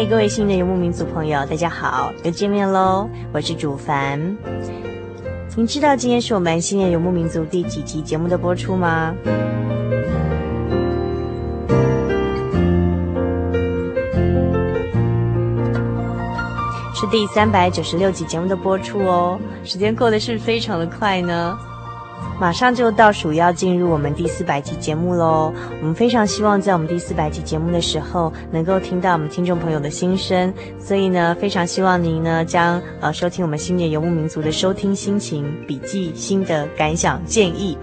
嗨，各位新的游牧民族朋友，大家好，又见面喽！我是主凡。您知道今天是我们新的游牧民族第几集节目的播出吗？是第三百九十六集节目的播出哦。时间过得是非常的快呢。马上就倒数要进入我们第四百集节目喽！我们非常希望在我们第四百集节目的时候，能够听到我们听众朋友的心声，所以呢，非常希望您呢将呃收听我们新年游牧民族的收听心情笔记、心得感想、建议。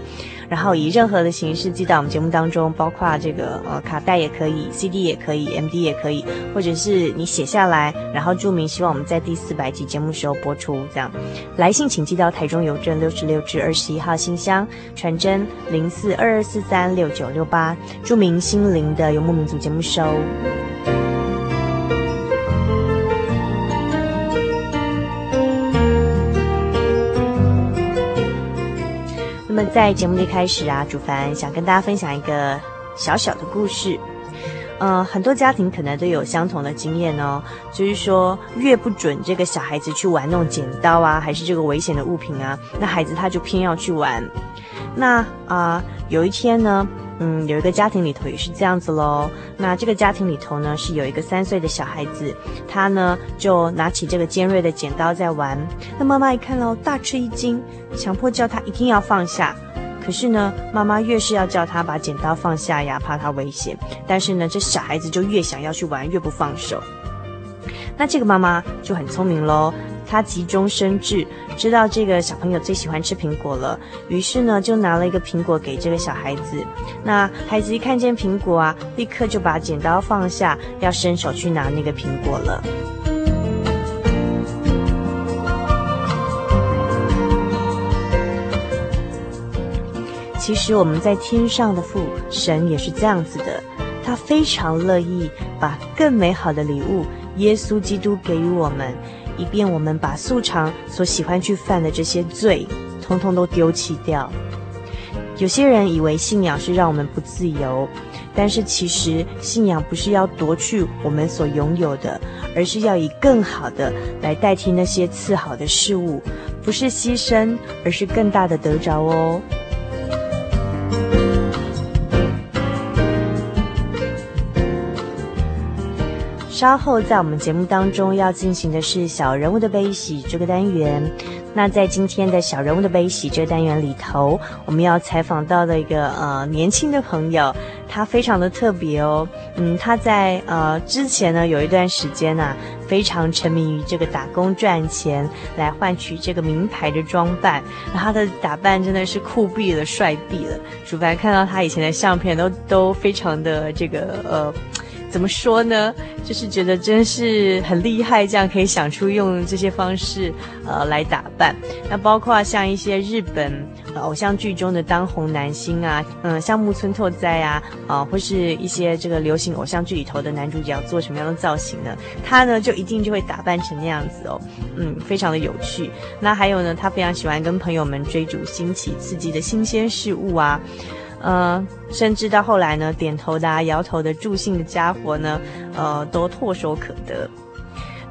然后以任何的形式寄到我们节目当中，包括这个呃卡带也可以，CD 也可以，MD 也可以，或者是你写下来，然后注明希望我们在第四百集节目时候播出。这样，来信请寄到台中邮政六十六至二十一号信箱，传真零四二二四三六九六八，注明心灵的游牧民族节目收。么在节目的一开始啊，主凡想跟大家分享一个小小的故事。呃，很多家庭可能都有相同的经验哦，就是说越不准这个小孩子去玩弄剪刀啊，还是这个危险的物品啊，那孩子他就偏要去玩。那啊，有一天呢，嗯，有一个家庭里头也是这样子喽。那这个家庭里头呢，是有一个三岁的小孩子，他呢就拿起这个尖锐的剪刀在玩。那妈妈一看喽，大吃一惊，强迫叫他一定要放下。可是呢，妈妈越是要叫他把剪刀放下呀，怕他危险。但是呢，这小孩子就越想要去玩，越不放手。那这个妈妈就很聪明喽。他急中生智，知道这个小朋友最喜欢吃苹果了，于是呢，就拿了一个苹果给这个小孩子。那孩子一看见苹果啊，立刻就把剪刀放下，要伸手去拿那个苹果了。其实我们在天上的父神也是这样子的，他非常乐意把更美好的礼物耶稣基督给予我们。以便我们把素常所喜欢去犯的这些罪，通通都丢弃掉。有些人以为信仰是让我们不自由，但是其实信仰不是要夺去我们所拥有的，而是要以更好的来代替那些次好的事物，不是牺牲，而是更大的得着哦。稍后在我们节目当中要进行的是小人物的悲喜这个单元。那在今天的小人物的悲喜这个单元里头，我们要采访到的一个呃年轻的朋友，他非常的特别哦。嗯，他在呃之前呢有一段时间呐、非常沉迷于这个打工赚钱来换取这个名牌的装扮，然后他的打扮真的是酷毙了、帅毙了。主办看到他以前的相片都都非常的这个呃。怎么说呢？就是觉得真是很厉害，这样可以想出用这些方式呃来打扮。那包括像一些日本、呃、偶像剧中的当红男星啊，嗯、像木村拓哉啊，啊、或是一些这个流行偶像剧里头的男主角做什么样的造型呢？他呢就一定就会打扮成那样子哦，嗯，非常的有趣。那还有呢，他非常喜欢跟朋友们追逐新奇刺激的新鲜事物啊。呃，甚至到后来呢，点头的、啊、摇头的、助兴的家伙呢，呃，都唾手可得。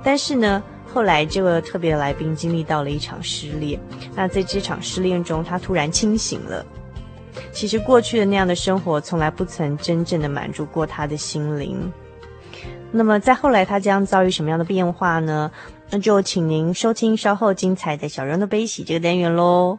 但是呢，后来这个特别的来宾经历到了一场失恋。那在这场失恋中，他突然清醒了。其实过去的那样的生活，从来不曾真正的满足过他的心灵。那么在后来，他将遭遇什么样的变化呢？那就请您收听稍后精彩的小人的悲喜这个单元喽。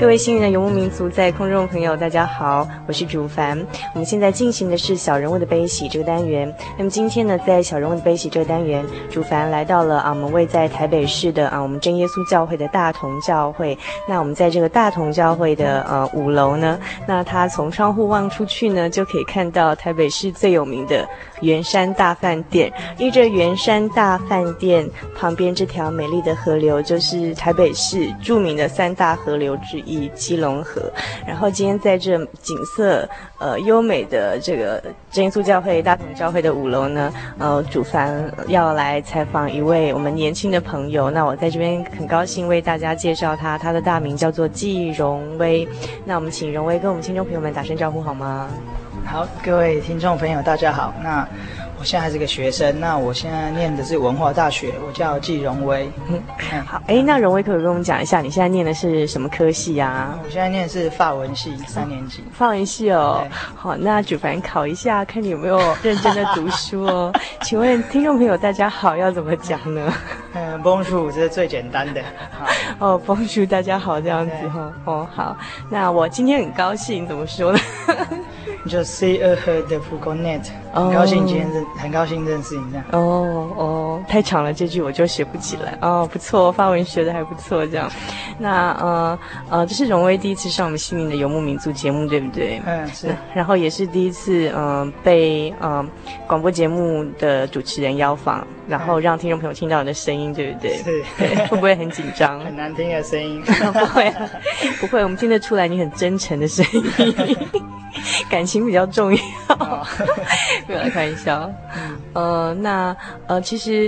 各位幸运的游牧民族在空中朋友，大家好，我是主凡。我们现在进行的是小人物的悲喜这个单元。那么今天呢，在小人物的悲喜这个单元，主凡来到了啊，我们位在台北市的啊，我们真耶稣教会的大同教会。那我们在这个大同教会的呃五楼呢，那他从窗户望出去呢，就可以看到台北市最有名的圆山大饭店。依着圆山大饭店旁边这条美丽的河流，就是台北市著名的三大河流之一。基隆河，然后今天在这景色呃优美的这个真耶稣教会大同教会的五楼呢，呃，主凡要来采访一位我们年轻的朋友。那我在这边很高兴为大家介绍他，他的大名叫做纪荣威。那我们请荣威跟我们听众朋友们打声招呼好吗？好，各位听众朋友大家好。那我现在还是个学生，那我现在念的是文化大学，我叫季荣威。嗯，好，哎，那荣威可不可以跟我们讲一下，你现在念的是什么科系啊？我现在念的是法文系，三年级。法文系哦，好，那主凡考一下，看你有没有认真的读书哦。请问听众朋友大家好，要怎么讲呢？嗯，Bonjour 这是最简单的。哦，Bonjour 大家好，这样子哈。哦，好，那我今天很高兴，怎么说呢？就 see a heard the full net，很高兴今天认，很高兴认识你这样。哦哦，哦，太长了，这句我就学不起来哦。不错，发文学的还不错，这样。那呃呃，这是荣威第一次上我们心灵的游牧民族节目，对不对？嗯，是。然后也是第一次嗯、呃、被嗯、呃、广播节目的主持人邀访，然后让听众朋友听到你的声音，对不对？是。会不会很紧张？很难听的声音。不 会，不会，我们听得出来你很真诚的声音，感情比较重要。不要开玩笑。嗯。呃，那呃，其实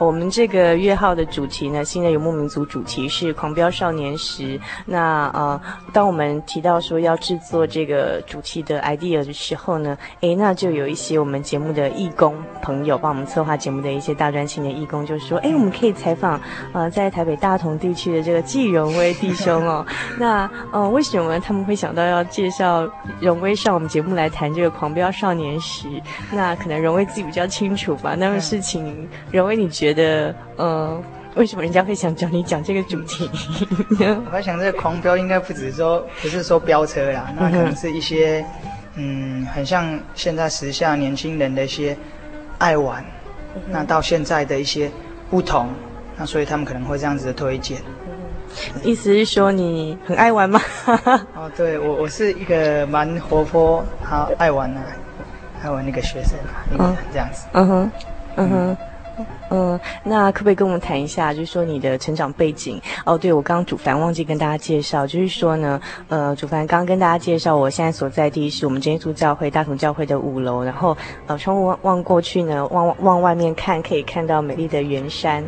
我们这个月号的主题呢，新的游牧民族主题是狂飙少年时。那呃，当我们提到说要制作这个主题的 idea 的时候呢，诶，那就有一些我们节目的义工朋友帮我们策划节目的一些大专青年义工，就说，诶，我们可以采访呃，在台北大同地区的这个季荣威弟兄哦。那呃，为什么他们会想到要介绍荣威上我们节目来谈这个狂飙少年时？那可能荣威自己比较清楚。吧，那么事情，荣威，你觉得，呃，为什么人家会想找你讲这个主题？我在想，这个狂飙应该不只是说，不是说飙车啦，那可能是一些，嗯，很像现在时下年轻人的一些爱玩，那到现在的一些不同，那所以他们可能会这样子的推荐。意思是说你很爱玩吗？哦，对，我我是一个蛮活泼，好爱玩的。爱玩那个学生啊，一个这样子。嗯哼，嗯哼，嗯，那可不可以跟我们谈一下，就是说你的成长背景？哦，对，我刚刚主凡忘记跟大家介绍，就是说呢，呃，主凡刚刚跟大家介绍，我现在所在地是我们真耶稣教会大同教会的五楼，然后呃，窗户望望过去呢，望望外面看，可以看到美丽的圆山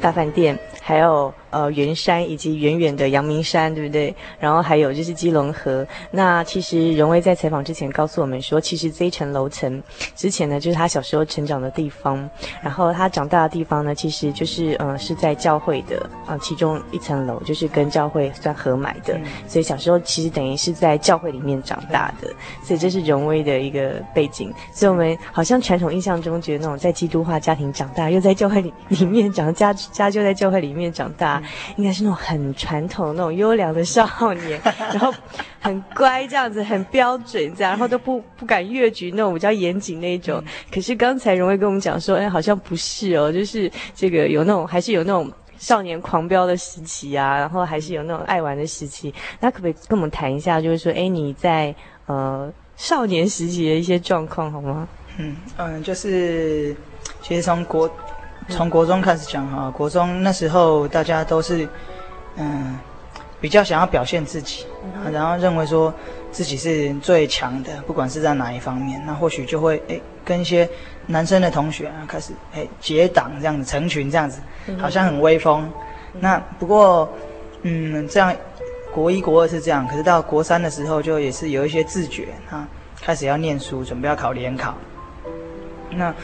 大饭店，还有。呃，圆山以及远远的阳明山，对不对？然后还有就是基隆河。那其实荣威在采访之前告诉我们说，其实这一层楼层之前呢，就是他小时候成长的地方。然后他长大的地方呢，其实就是呃是在教会的呃其中一层楼，就是跟教会算合买的。所以小时候其实等于是在教会里面长大的。所以这是荣威的一个背景。所以我们好像传统印象中觉得那种在基督化家庭长大，又在教会里里面长家家就在教会里面长大。应该是那种很传统、那种优良的少年，然后很乖这样子，很标准这样，然后都不不敢越矩那种比较严谨那种。可是刚才荣威跟我们讲说，哎，好像不是哦，就是这个有那种，还是有那种少年狂飙的时期啊，然后还是有那种爱玩的时期。那可不可以跟我们谈一下，就是说，哎，你在呃少年时期的一些状况好吗？嗯嗯，就是其实从国。从国中开始讲哈，国中那时候大家都是，嗯，比较想要表现自己，然后认为说自己是最强的，不管是在哪一方面，那或许就会诶跟一些男生的同学啊开始诶结党这样子，成群这样子，好像很威风。那不过，嗯，这样国一国二是这样，可是到国三的时候就也是有一些自觉啊，开始要念书，准备要考联考，那。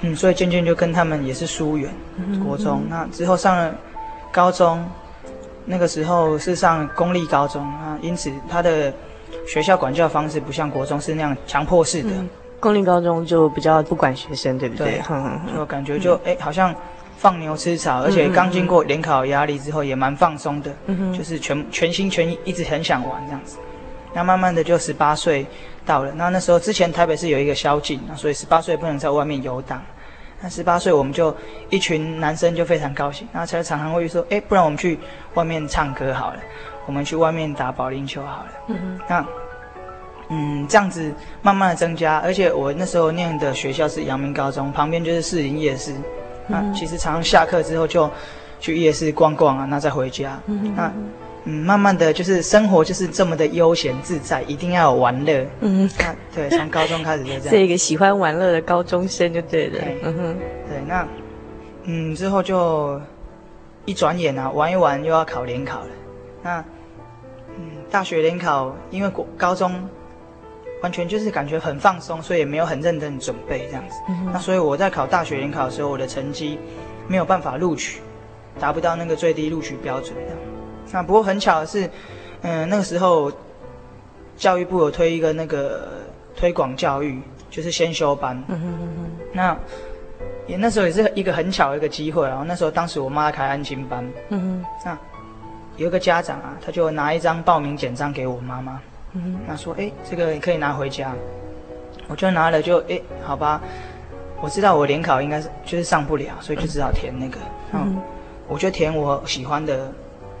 嗯，所以渐渐就跟他们也是疏远。国中，那之后上了高中，那个时候是上公立高中啊，因此他的学校管教方式不像国中是那样强迫式的。嗯、公立高中就比较不管学生，对不对？对，就感觉就哎、嗯，好像放牛吃草，而且刚经过联考压力之后也蛮放松的，嗯、就是全全心全意，一直很想玩这样子。那慢慢的就十八岁到了，那那时候之前台北市有一个宵禁，所以十八岁不能在外面游荡。那十八岁我们就一群男生就非常高兴，然后才常常会说，哎，不然我们去外面唱歌好了，我们去外面打保龄球好了。嗯那嗯，这样子慢慢的增加，而且我那时候念的学校是阳明高中，旁边就是士林夜市。那其实常常下课之后就去夜市逛逛啊，那再回家。嗯那。嗯，慢慢的就是生活就是这么的悠闲自在，一定要有玩乐。嗯，那对，从高中开始就这样。是一个喜欢玩乐的高中生就对了。嗯哼，对，那嗯之后就一转眼啊，玩一玩又要考联考了。那嗯，大学联考因为国高中完全就是感觉很放松，所以也没有很认真准备这样子。嗯。那所以我在考大学联考的时候，我的成绩没有办法录取，达不到那个最低录取标准这样。那不过很巧的是，嗯、呃，那个时候教育部有推一个那个推广教育，就是先修班。嗯哼嗯哼。那也那时候也是一个很巧的一个机会，然后那时候当时我妈开安心班。嗯哼。那有一个家长啊，他就拿一张报名简章给我妈妈。嗯哼。那说，哎，这个你可以拿回家。我就拿了就，就哎，好吧。我知道我联考应该是就是上不了，所以就只好填那个，嗯，嗯我就填我喜欢的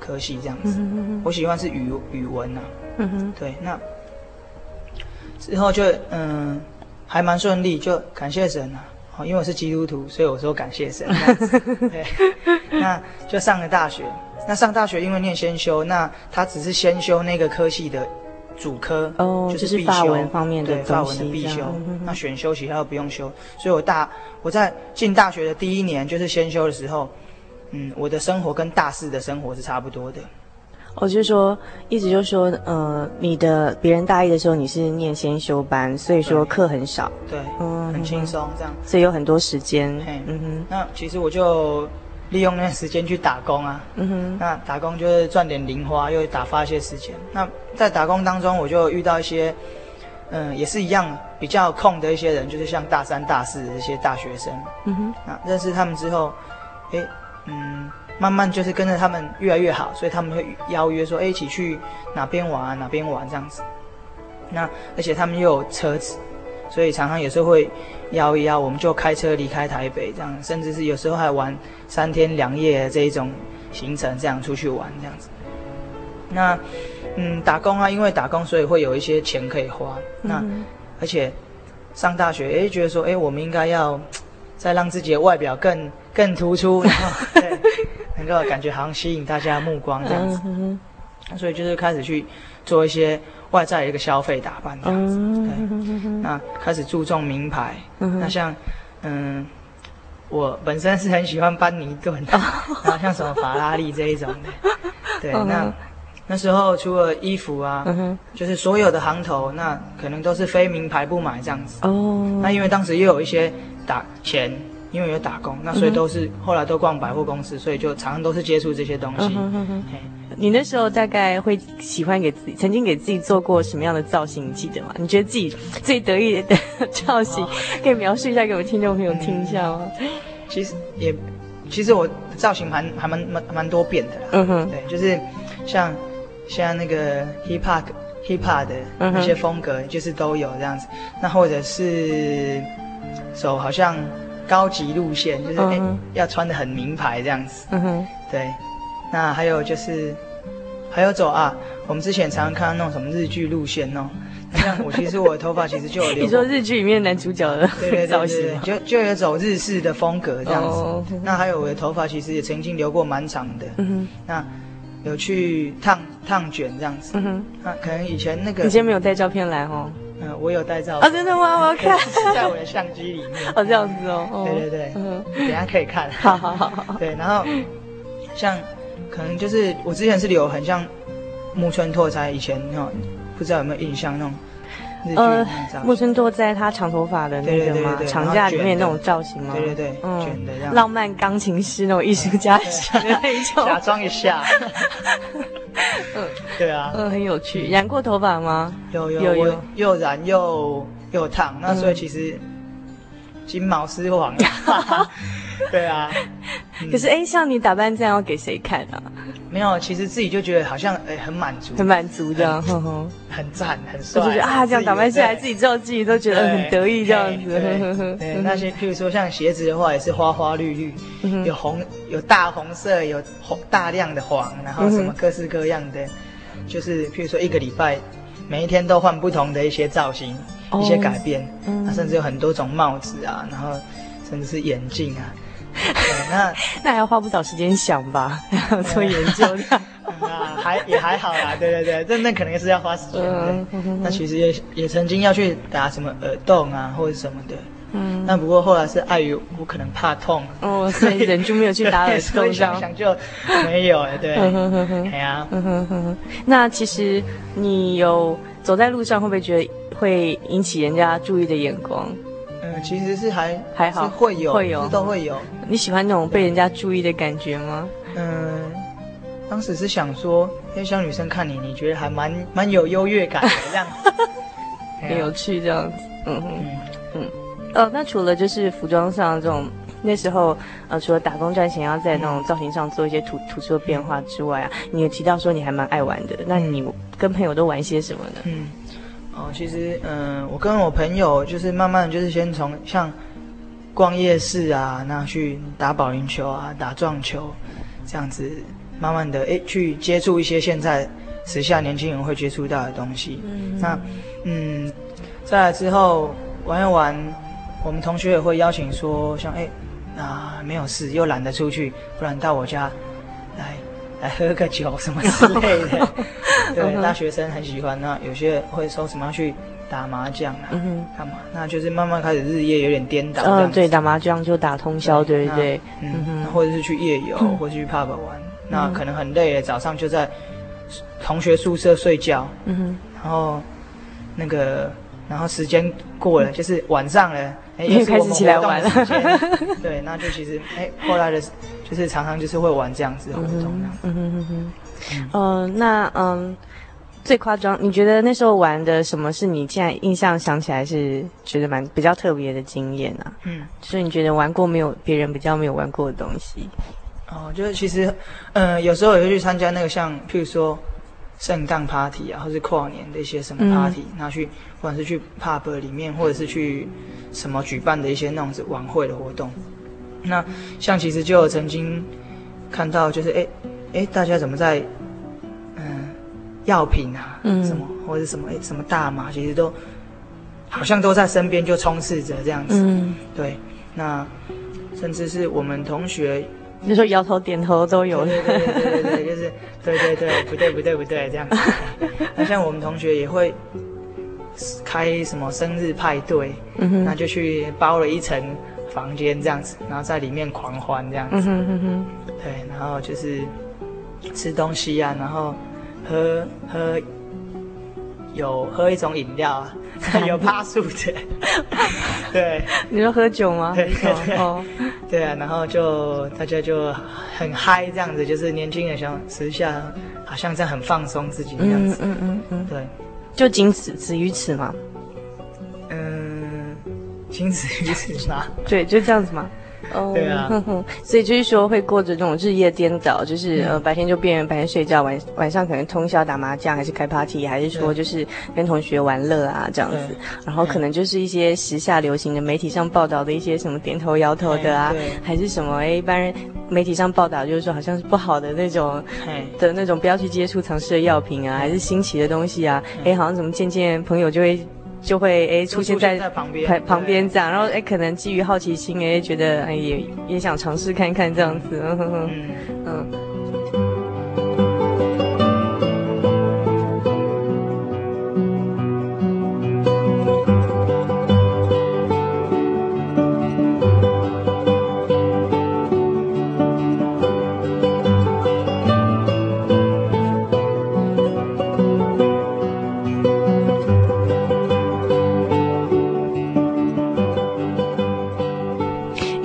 科系这样子。嗯、哼哼我喜欢是语语文啊。嗯哼。对，那之后就嗯还蛮顺利，就感谢神啊。哦，因为我是基督徒，所以我说感谢神。对，那就上了大学。那上大学因为念先修，那他只是先修那个科系的主科，哦，就是必修，法文方面的对，法文的必修。那选修其他都不用修，所以我大我在进大学的第一年就是先修的时候，嗯，我的生活跟大四的生活是差不多的。我就说，意思就是说，呃，你的别人大一的时候你是念先修班，所以说课很少，对，嗯，很轻松这样，所以有很多时间。嘿，嗯哼，那其实我就利用那段时间去打工啊，嗯哼，那打工就是赚点零花，又打发一些时间。那在打工当中，我就遇到一些，嗯，也是一样比较空的一些人，就是像大三、大四的一些大学生，嗯哼，那认识他们之后，诶，嗯。慢慢就是跟着他们越来越好，所以他们会邀约说，哎，一起去哪边玩啊，哪边玩这样子。那而且他们又有车子，所以常常有时候会邀一邀，我们就开车离开台北这样，甚至是有时候还玩三天两夜这一种行程，这样出去玩这样子。那嗯，打工啊，因为打工，所以会有一些钱可以花。那而且上大学，哎，觉得说，哎，我们应该要再让自己的外表更更突出，然后对。能够感觉好像吸引大家的目光这样子，嗯、所以就是开始去做一些外在的一个消费打扮这样子，嗯、对，那开始注重名牌。嗯、那像嗯，我本身是很喜欢班尼顿，然后像什么法拉利这一种的，对，嗯、那那时候除了衣服啊，嗯、就是所有的行头，那可能都是非名牌不买这样子。哦，那因为当时又有一些打钱。因为有打工，那所以都是、后来都逛百货公司，所以就常常都是接触这些东西。你那时候大概会喜欢给自己，曾经给自己做过什么样的造型？你记得吗？你觉得自己最得意的 造型，哦、可以描述一下给我们听众朋友听一下吗？嗯、其实也，其实我造型还还蛮蛮蛮多变的啦。嗯哼，对，就是像像那个 hip hop hip hop 的那些风格，就是都有这样子。嗯、那或者是走好像。高级路线就是哎、uh 要穿的很名牌这样子。嗯哼、uh，huh. 对。那还有就是，还有走啊，我们之前常常看到那种什么日剧路线哦。那像我其实我的头发其实就有留。你说日剧里面男主角的对对造型，就就有走日式的风格这样子。Oh. 那还有我的头发其实也曾经留过蛮长的。嗯哼、uh。那有去烫烫卷这样子。嗯哼、uh。那可能以前那个。你今天没有带照片来哦。嗯，我有带照啊，真的吗？我要看，在我的相机里面。哦，这样子哦。对对对，嗯，等下可以看。好好好。对，然后像可能就是我之前是留很像木村拓哉以前那种，不知道有没有印象那种日剧那种造型。木村拓哉他长头发的那个吗？长假里面那种造型吗？对对对，卷的这样。浪漫钢琴师那种艺术家 型的那种。假装一下。嗯，对啊，嗯，很有趣。染过头发吗？有有有，又染又又烫，那所以其实金毛狮王。对啊，可是哎，像你打扮这样要给谁看啊？没有，其实自己就觉得好像哎很满足，很满足这样，很赞，很帅。就觉得啊，这样打扮下来，自己知道自己都觉得很得意这样子。对，那些譬如说像鞋子的话，也是花花绿绿，有红，有大红色，有红大量的黄，然后什么各式各样的，就是譬如说一个礼拜，每一天都换不同的一些造型，一些改变，那甚至有很多种帽子啊，然后甚至是眼镜啊。那 那还要花不少时间想吧，做研究的。啊，还也还好啦，对对对，这那可能是要花时间的。那其实也也曾经要去打什么耳洞啊，或者什么的。嗯。那不过后来是碍于我可能怕痛，哦，所以人就没有去打 耳洞。想想就没有哎，对。哎呀。那其实你有走在路上，会不会觉得会引起人家注意的眼光？其实是还还好，会有会有都会有。你喜欢那种被人家注意的感觉吗？嗯，当时是想说，因为小女生看你，你觉得还蛮蛮有优越感的这样 子，很有趣这样子。嗯嗯嗯。哦，那除了就是服装上这种，那时候呃，除了打工赚钱，要在那种造型上做一些突突出的变化之外啊，你有提到说你还蛮爱玩的。那你跟朋友都玩些什么呢？嗯。哦，其实，嗯，我跟我朋友就是慢慢就是先从像逛夜市啊，那去打保龄球啊，打撞球，这样子慢慢的哎去接触一些现在时下年轻人会接触到的东西。嗯，那嗯，再来之后玩一玩，我们同学也会邀请说，像哎啊没有事又懒得出去，不然到我家来来喝个酒什么 之类的。对，大学生很喜欢。那有些会说什么要去。打麻将啊，嗯，干嘛？那就是慢慢开始日夜有点颠倒。嗯，对，打麻将就打通宵，对不对？嗯哼，或者是去夜游，嗯、或者去 pub 玩。那可能很累，早上就在同学宿舍睡觉。嗯哼，然后那个，然后时间过了，就是晚上了，哎，又开始起来玩了。对，那就其实，哎，后来的，就是常常就是会玩这样子的活动。嗯哼哼哼，嗯，那嗯。最夸张，你觉得那时候玩的什么是你现在印象想起来是觉得蛮比较特别的经验啊？嗯，所以你觉得玩过没有别人比较没有玩过的东西？哦，就是其实，嗯、呃，有时候也会去参加那个像，譬如说圣诞 party 啊，或是跨年的一些什么 party，拿、嗯、去，不管是去 pub 里面，或者是去什么举办的一些那种子晚会的活动。那像其实就有曾经看到，就是哎哎，大家怎么在嗯？药品啊，嗯，什么或者什么哎，什么大麻，其实都好像都在身边就充斥着这样子。嗯，对。那甚至是我们同学，你说摇头点头都有。对对对对对，就是对对对，不对不对不对这样子。那像我们同学也会开什么生日派对，嗯哼，那就去包了一层房间这样子，然后在里面狂欢这样子。嗯哼哼哼。对，然后就是吃东西啊，然后。喝喝有喝一种饮料啊，有趴树的，对，你说喝酒吗？对对对，哦、对啊，然后就大家就很嗨这样子，就是年轻人想时下好像在很放松自己这样子，嗯嗯嗯，嗯对，就仅此止于此吗，嗯，仅此于此嘛，对，就这样子嘛。哦，对啊，所以就是说会过着这种日夜颠倒，就是呃白天就变白天睡觉，晚晚上可能通宵打麻将，还是开 party，还是说就是跟同学玩乐啊这样子，然后可能就是一些时下流行的媒体上报道的一些什么点头摇头的啊，还是什么哎一般人媒体上报道就是说好像是不好的那种的那种不要去接触尝试的药品啊，还是新奇的东西啊，哎好像怎么渐渐朋友就会。就会哎出现在旁边旁边这样，然后哎可能基于好奇心哎觉得哎也也想尝试看看这样子，嗯嗯。嗯。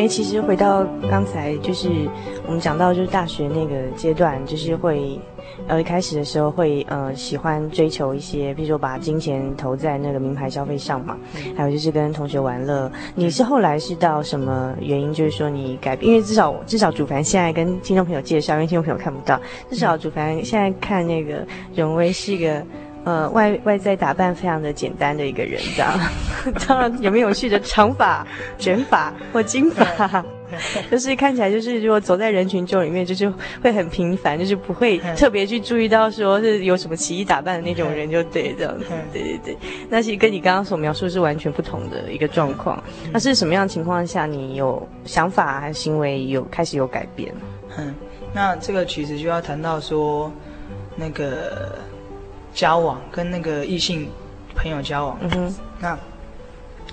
其实回到刚才，就是我们讲到，就是大学那个阶段，就是会，呃，一开始的时候会，呃，喜欢追求一些，比如说把金钱投在那个名牌消费上嘛，还有就是跟同学玩乐。你是后来是到什么原因，就是说你改变？因为至少至少主凡现在跟听众朋友介绍，因为听众朋友看不到，至少主凡现在看那个荣威是一个。呃，外外在打扮非常的简单的一个人，这样，当然有没有蓄着长发、卷发或金发，就是看起来就是如果走在人群中里面，就是会很平凡，就是不会特别去注意到说是有什么奇异打扮的那种人，就对这样子，对对对。那其实跟你刚刚所描述是完全不同的一个状况。那是什么样的情况下你有想法还是行为有开始有改变？嗯，那这个其实就要谈到说那个。交往跟那个异性朋友交往，嗯哼，那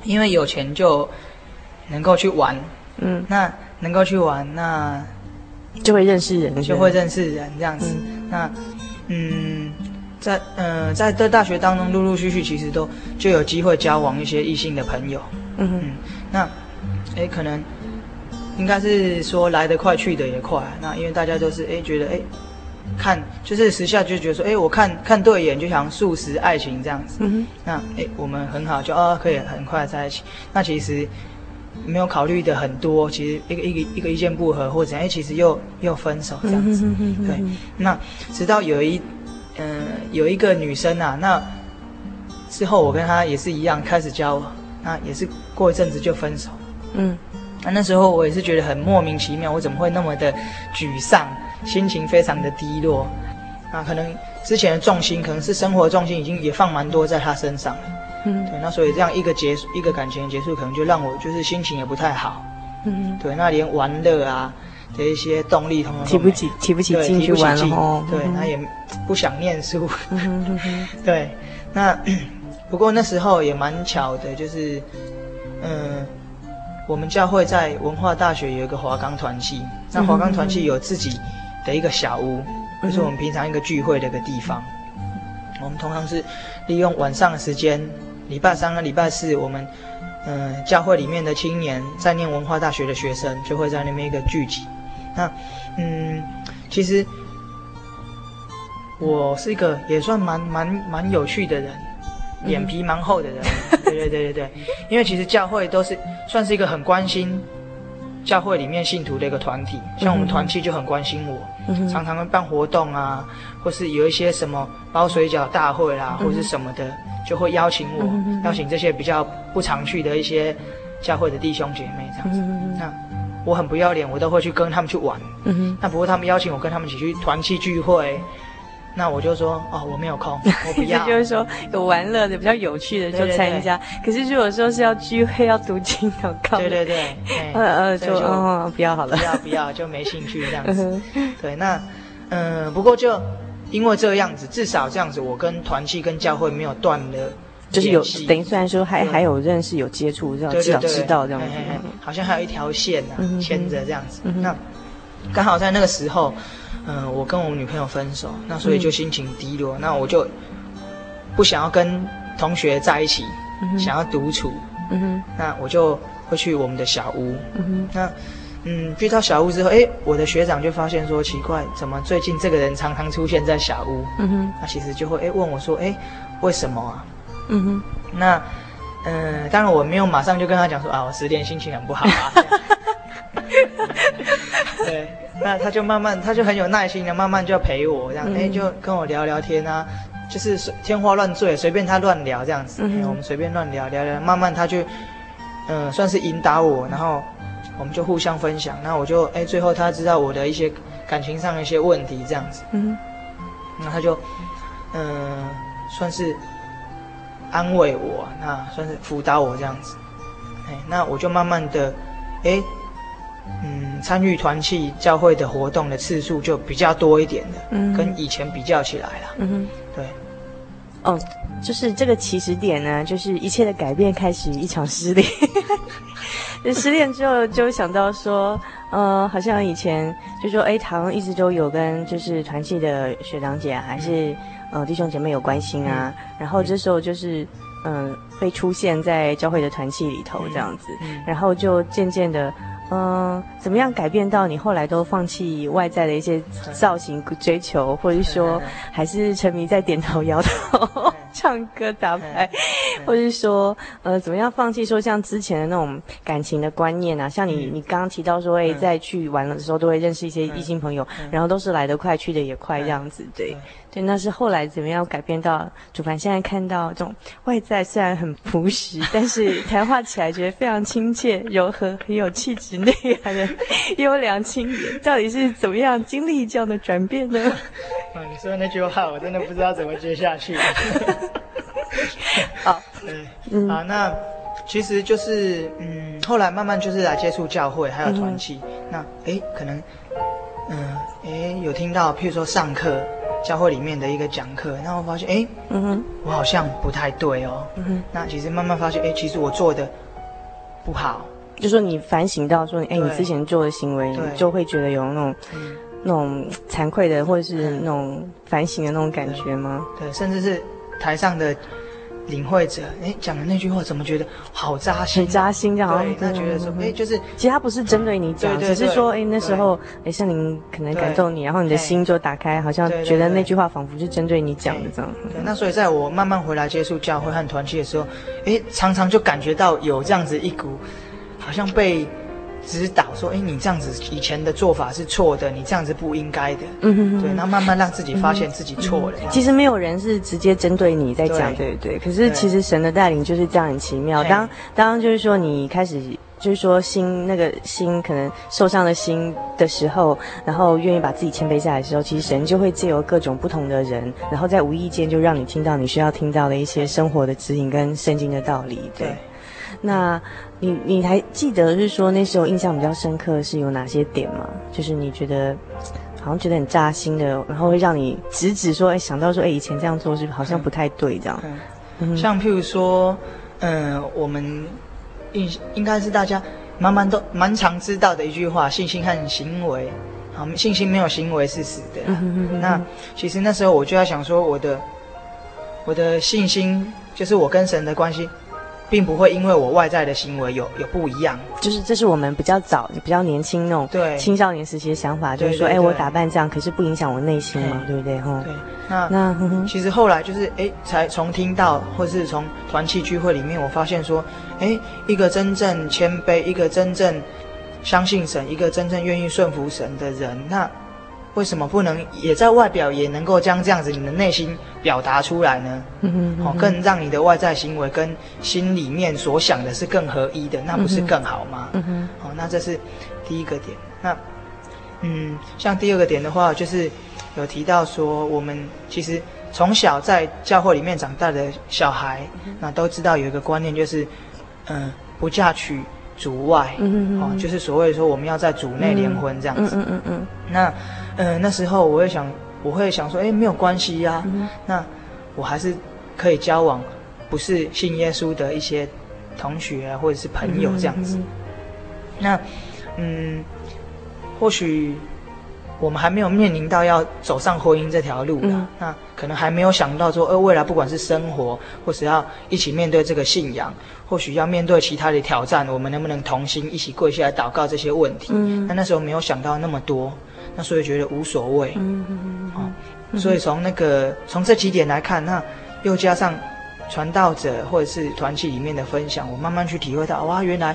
因为有钱就能够去玩，嗯，那能够去玩，那就会认识人，就会认识人这样子。嗯。那嗯，在呃在在大学当中，陆陆续续其实都就有机会交往一些异性的朋友，嗯哼。嗯，那哎可能应该是说来得快去得也快，那因为大家都是哎觉得哎。看，就是时下就觉得说，哎，我看看对眼就想速食爱情这样子。嗯。那哎，我们很好，就哦可以很快在一起。那其实没有考虑的很多，其实一个一个一个意见不合或者哎，其实又又分手这样子。嗯哼哼哼。对。那直到有一嗯、呃、有一个女生啊，那之后我跟她也是一样开始交往，那也是过一阵子就分手。嗯。那那时候我也是觉得很莫名其妙，我怎么会那么的沮丧，心情非常的低落。那可能之前的重心，可能是生活重心已经也放蛮多在他身上了。嗯，对。那所以这样一个结束，一个感情的结束，可能就让我就是心情也不太好。嗯，对。那连玩乐啊的一些动力通通提不起，提不起劲去玩了。对，那也不想念书。对。那 不过那时候也蛮巧的，就是嗯。我们教会在文化大学有一个华冈团契，那华冈团契有自己的一个小屋，就是我们平常一个聚会的一个地方。我们通常是利用晚上的时间，礼拜三和礼拜四，我们嗯教会里面的青年在念文化大学的学生就会在那边一个聚集。那嗯，其实我是一个也算蛮蛮蛮有趣的人。脸皮蛮厚的人，对对对对对，因为其实教会都是算是一个很关心教会里面信徒的一个团体，像我们团契就很关心我，嗯、常常会办活动啊，或是有一些什么包水饺大会啦、啊，嗯、或是什么的，就会邀请我，嗯、邀请这些比较不常去的一些教会的弟兄姐妹这样子。嗯、那我很不要脸，我都会去跟他们去玩。嗯、那不过他们邀请我跟他们一起去团契聚会。那我就说哦，我没有空，我不 要。就是说有玩乐的、比较有趣的就参加。对对对，可是如果说是要聚会、要读经、要靠，对对对，呃呃，就哦不要好了，不要不要，就没兴趣这样子。对，那嗯，不过就因为这样子，至少这样子，我跟团契、跟教会没有断了，就是有等于虽然说还还有认识、有接触，这样至少知道这样子，好像还有一条线啊，牵着这样子。那刚好在那个时候。嗯，我跟我女朋友分手，那所以就心情低落，嗯、那我就不想要跟同学在一起，嗯、想要独处。嗯哼，那我就会去我们的小屋。嗯哼，那嗯，去到小屋之后，哎，我的学长就发现说奇怪，怎么最近这个人常常出现在小屋？嗯哼，那其实就会哎问我说，哎，为什么啊？嗯哼，那嗯，当然我没有马上就跟他讲说啊，我十点心情很不好啊。对。那他就慢慢，他就很有耐心的，慢慢就要陪我这样，哎、嗯。欸，就跟我聊聊天啊，就是天花乱坠，随便他乱聊这样子，我们随便乱聊聊聊，慢慢他就，嗯、呃，算是引导我，然后我们就互相分享，那我就，哎、欸，最后他知道我的一些感情上的一些问题这样子，嗯，那他就，嗯、呃，算是安慰我，那算是辅导我这样子，哎、欸，那我就慢慢的，哎、欸。嗯，参与团契教会的活动的次数就比较多一点的，嗯，跟以前比较起来了，嗯哼，对，哦，就是这个起始点呢，就是一切的改变开始一场失恋，失恋之后就想到说，呃，好像以前就说，哎，好像一直都有跟就是团契的学长姐、啊、还是呃弟兄姐妹有关心啊，嗯、然后这时候就是嗯、呃、会出现在教会的团契里头这样子，嗯。嗯、然后就渐渐的。嗯，怎么样改变到你后来都放弃外在的一些造型追求，或者说还是沉迷在点头摇头、唱歌打牌，或是说呃，怎么样放弃说像之前的那种感情的观念啊？像你你刚刚提到说，哎，在去玩的时候都会认识一些异性朋友，然后都是来得快去得也快这样子，对。对，那是后来怎么样改变到主凡现在看到这种外在虽然很朴实，但是谈话起来觉得非常亲切、柔和、很有气质、内涵的优良青年，到底是怎么样经历这样的转变呢？啊，你说的那句话我真的不知道怎么接下去。好，嗯，好，那其实就是嗯，后来慢慢就是来接触教会，还有团契。嗯、那哎，可能嗯，哎，有听到，譬如说上课。教会里面的一个讲课，然后我发现，哎，嗯哼，我好像不太对哦。嗯哼，那其实慢慢发现，哎，其实我做的不好。就说你反省到说，哎，你之前做的行为，你就会觉得有那种那种惭愧的，或者是那种反省的那种感觉吗？对，甚至是台上的。领会者，哎，讲的那句话怎么觉得好扎心？很扎心，这样。对，他觉得说，哎，就是，其实他不是针对你讲，只是说，哎，那时候，哎，像您可能感动你，然后你的心就打开，好像觉得那句话仿佛是针对你讲的这样。对，那所以在我慢慢回来接触教会和团契的时候，哎，常常就感觉到有这样子一股，好像被。指导说：“哎，你这样子以前的做法是错的，你这样子不应该的。”嗯哼哼，对，然后慢慢让自己发现自己错了。其实没有人是直接针对你在讲，对对对。可是其实神的带领就是这样很奇妙。当当就是说你开始就是说心那个心可能受伤的心的时候，然后愿意把自己谦卑下来的时候，其实神就会借由各种不同的人，然后在无意间就让你听到你需要听到的一些生活的指引跟圣经的道理。对，对那你你还记得是说那时候印象比较深刻是有哪些点吗？就是你觉得。好像觉得很扎心的，然后会让你直指说，哎，想到说，哎，以前这样做是好像不太对，这样。像譬如说，嗯、呃，我们应应该是大家蛮蛮都蛮常知道的一句话：信心和行为，好，信心没有行为是死的。嗯、哼哼哼，那其实那时候我就在想说，我的我的信心就是我跟神的关系。并不会因为我外在的行为有有不一样，就是这是我们比较早、比较年轻那种对青少年时期的想法，就是说，哎，我打扮这样，可是不影响我内心嘛，对不对？哈，对。那那其实后来就是，哎，才从听到或是从团契聚会里面，我发现说，哎，一个真正谦卑、一个真正相信神、一个真正愿意顺服神的人，那。为什么不能也在外表也能够将这样子你的内心表达出来呢？嗯哼，嗯哼，更让你的外在行为跟心里面所想的是更合一的，那不是更好吗？嗯哼，哦，那这是第一个点。那，嗯，像第二个点的话，就是有提到说，我们其实从小在教会里面长大的小孩，那都知道有一个观念，就是，嗯，不嫁娶主外，嗯哼，哦，就是所谓说我们要在主内联婚这样子。嗯嗯嗯嗯，那。嗯、呃，那时候我会想，我会想说，哎，没有关系呀、啊，嗯、那我还是可以交往不是信耶稣的一些同学啊，或者是朋友这样子。那，嗯，或许我们还没有面临到要走上婚姻这条路了，嗯、那可能还没有想到说，呃，未来不管是生活，或是要一起面对这个信仰，或许要面对其他的挑战，我们能不能同心一起跪下来祷告这些问题？嗯，那那时候没有想到那么多。那所以觉得无所谓，嗯嗯嗯，所以从那个从这几点来看，那又加上传道者或者是团契里面的分享，我慢慢去体会到，哇，原来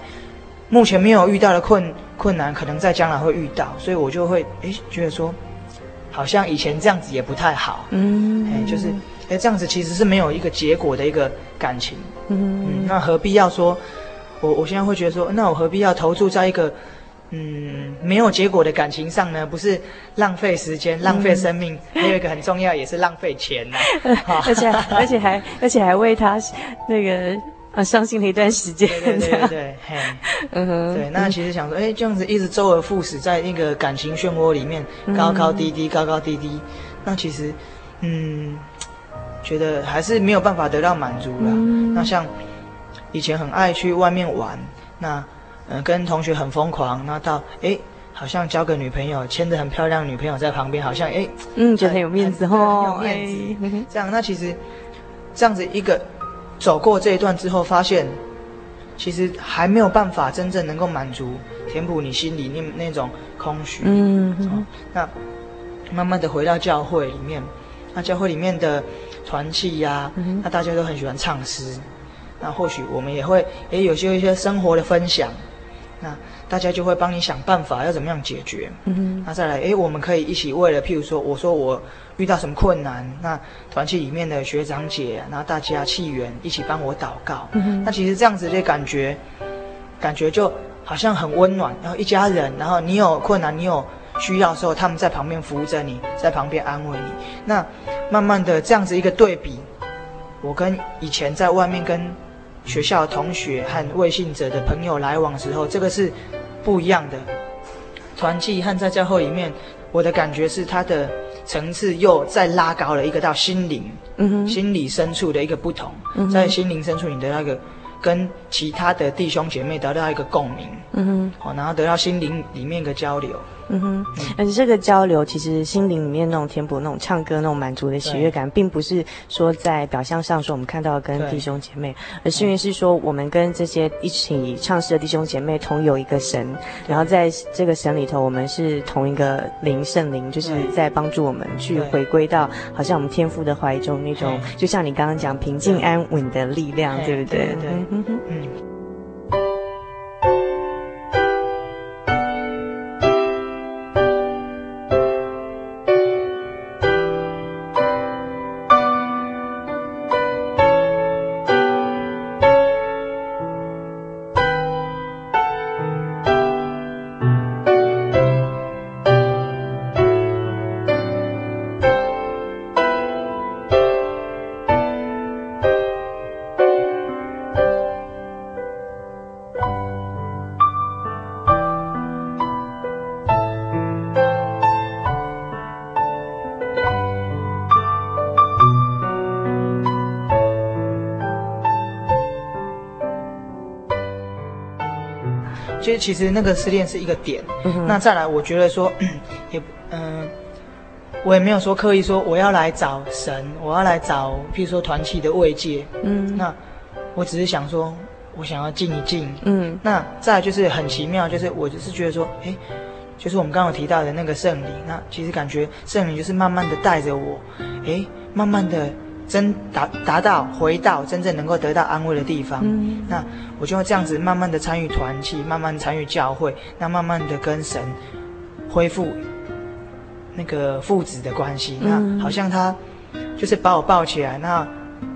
目前没有遇到的困困难，可能在将来会遇到，所以我就会诶觉得说，好像以前这样子也不太好，嗯，哎，就是哎这样子其实是没有一个结果的一个感情，嗯嗯，那何必要说，我我现在会觉得说，那我何必要投注在一个。嗯，没有结果的感情上呢，不是浪费时间、浪费生命，嗯、还有一个很重要，也是浪费钱呢、啊。而且而且还而且还为他那个啊伤心了一段时间。对对对对，嘿，嗯哼，对。那其实想说，哎，这样子一直周而复始，在那个感情漩涡里面，高高低低，高高低低，那其实，嗯，觉得还是没有办法得到满足了。嗯、那像以前很爱去外面玩，那。嗯，跟同学很疯狂，那到哎，好像交个女朋友，牵着很漂亮女朋友在旁边，好像哎，嗯，觉得很有面子哦，很有面子。哎、这样，那其实这样子一个走过这一段之后，发现其实还没有办法真正能够满足、填补你心里那那种空虚。嗯，那慢慢的回到教会里面，那教会里面的团契呀，嗯、那大家都很喜欢唱诗，那或许我们也会也，有些一些生活的分享。那大家就会帮你想办法，要怎么样解决？嗯哼。那再来，哎，我们可以一起为了，譬如说，我说我遇到什么困难，那团契里面的学长姐，然后大家契缘一起帮我祷告。嗯哼。那其实这样子的感觉，感觉就好像很温暖。然后一家人，然后你有困难，你有需要的时候，他们在旁边扶着你，在旁边安慰你。那慢慢的这样子一个对比，我跟以前在外面跟。学校同学和未信者的朋友来往的时候，这个是不一样的。团契和在教会里面，我的感觉是它的层次又再拉高了一个到心灵，嗯哼，心理深处的一个不同，嗯，在心灵深处你的那个。跟其他的弟兄姐妹得到一个共鸣，嗯哼，好，然后得到心灵里面一个交流，嗯哼，而且这个交流其实心灵里面那种填补、那种唱歌、那种满足的喜悦感，并不是说在表象上说我们看到跟弟兄姐妹，而是因为是说我们跟这些一起唱诗的弟兄姐妹同有一个神，然后在这个神里头，我们是同一个灵圣灵，就是在帮助我们去回归到好像我们天父的怀中那种，就像你刚刚讲平静安稳的力量，对不对？对。嗯哼，嗯。就其实那个失恋是一个点。嗯、那再来，我觉得说，也嗯、呃，我也没有说刻意说我要来找神，我要来找，譬如说团体的慰藉。嗯，那我只是想说，我想要静一静。嗯，那再来就是很奇妙，就是我就是觉得说，哎，就是我们刚刚有提到的那个圣灵，那其实感觉圣灵就是慢慢的带着我，哎，慢慢的。真达达到回到真正能够得到安慰的地方，嗯、那我就会这样子慢慢的参与团契，慢慢参与教会，那慢慢的跟神恢复那个父子的关系，嗯、那好像他就是把我抱起来，那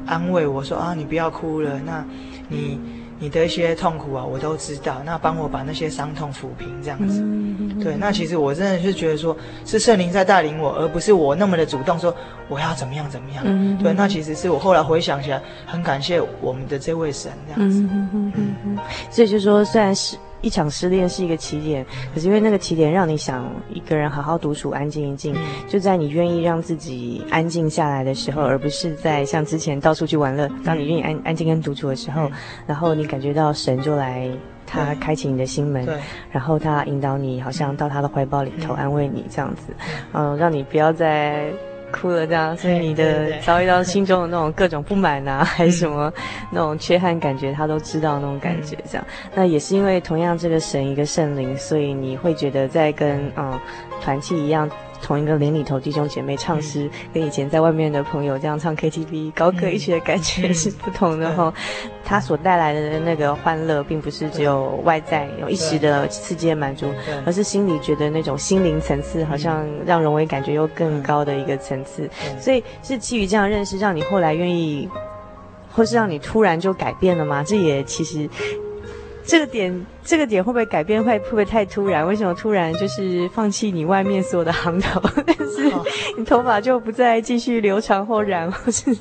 安慰我说啊，你不要哭了，那你。你的一些痛苦啊，我都知道。那帮我把那些伤痛抚平，这样子。嗯、对，那其实我真的是觉得说，是圣灵在带领我，而不是我那么的主动说我要怎么样怎么样。嗯、对，那其实是我后来回想起来，很感谢我们的这位神这样子。嗯嗯嗯。所以就说，虽然是。一场失恋是一个起点，可是因为那个起点让你想一个人好好独处、安静一静，就在你愿意让自己安静下来的时候，而不是在像之前到处去玩乐。当你愿意安安静跟独处的时候，然后你感觉到神就来，他开启你的心门，然后他引导你，好像到他的怀抱里头安慰你这样子，嗯，让你不要再。哭了这样，所以你的遭遇到心中的那种各种不满啊，还是什么那种缺憾感觉，他都知道那种感觉这样。那也是因为同样这个神一个圣灵，所以你会觉得在跟嗯团契一样。同一个灵里头弟兄姐妹唱诗，嗯、跟以前在外面的朋友这样唱 KTV 高歌一曲的感觉是不同的哈。他、嗯、所带来的那个欢乐，并不是只有外在有一时的刺激的满足，而是心里觉得那种心灵层次，好像让荣威感觉又更高的一个层次。所以是基于这样认识，让你后来愿意，或是让你突然就改变了吗？这也其实。这个点，这个点会不会改变？会会不会太突然？为什么突然就是放弃你外面所有的行头，但是你头发就不再继续留长或染或是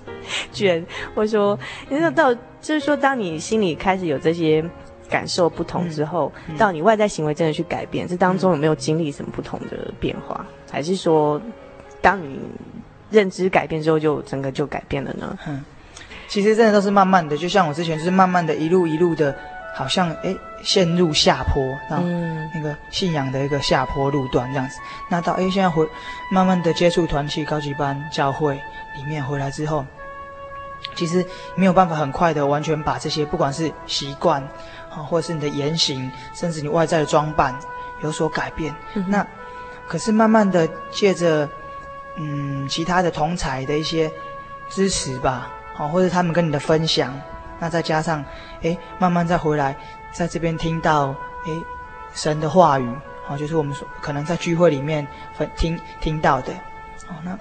卷？或者说，那到就是说，当你心里开始有这些感受不同之后，嗯嗯、到你外在行为真的去改变，这当中有没有经历什么不同的变化？还是说，当你认知改变之后，就整个就改变了呢？嗯，其实真的都是慢慢的，就像我之前就是慢慢的一路一路的。好像哎，陷入下坡，然后那个信仰的一个下坡路段这样子。那到哎，现在回慢慢的接触团契、高级班、教会里面回来之后，其实没有办法很快的完全把这些，不管是习惯啊，或者是你的言行，甚至你外在的装扮有所改变。嗯、那可是慢慢的借着嗯其他的同才的一些支持吧，啊，或者他们跟你的分享。那再加上，哎，慢慢再回来，在这边听到，哎，神的话语，哦，就是我们说可能在聚会里面分听听到的，哦，那，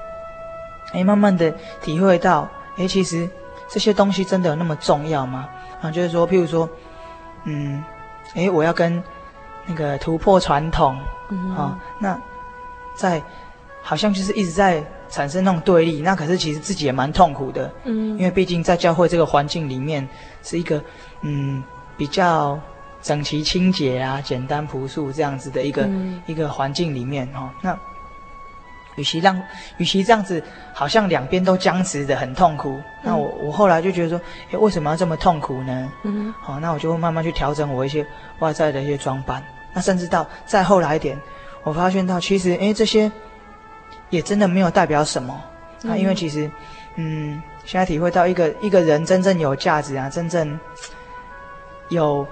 哎，慢慢的体会到，哎，其实这些东西真的有那么重要吗？啊，就是说，譬如说，嗯，哎，我要跟那个突破传统，啊，嗯哦，那在好像就是一直在。产生那种对立，那可是其实自己也蛮痛苦的，嗯，因为毕竟在教会这个环境里面，是一个嗯比较整齐清洁啊、简单朴素这样子的一个、嗯、一个环境里面哈、哦。那与其让与其这样子，好像两边都僵持的很痛苦，嗯、那我我后来就觉得说，诶，为什么要这么痛苦呢？嗯，好，那我就会慢慢去调整我一些外在的一些装扮，那甚至到再后来一点，我发现到其实诶这些。也真的没有代表什么啊，因为其实，嗯，现在体会到一个一个人真正有价值啊，真正有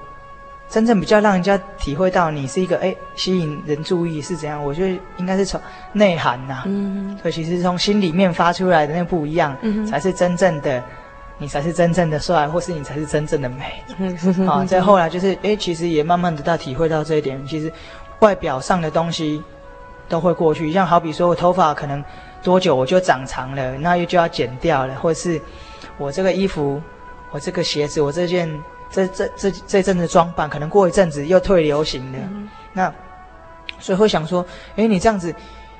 真正比较让人家体会到你是一个哎吸引人注意是怎样，我觉得应该是从内涵呐，嗯，所以其实从心里面发出来的那不一样，嗯，才是真正的你才是真正的帅，或是你才是真正的美，好，啊，再后来就是哎，其实也慢慢的到体会到这一点，其实外表上的东西。都会过去，像好比说我头发可能多久我就长长了，那又就要剪掉了，或者是我这个衣服，我这个鞋子，我这件这这这这阵子装扮，可能过一阵子又退流行了。嗯、那所以会想说，哎，你这样子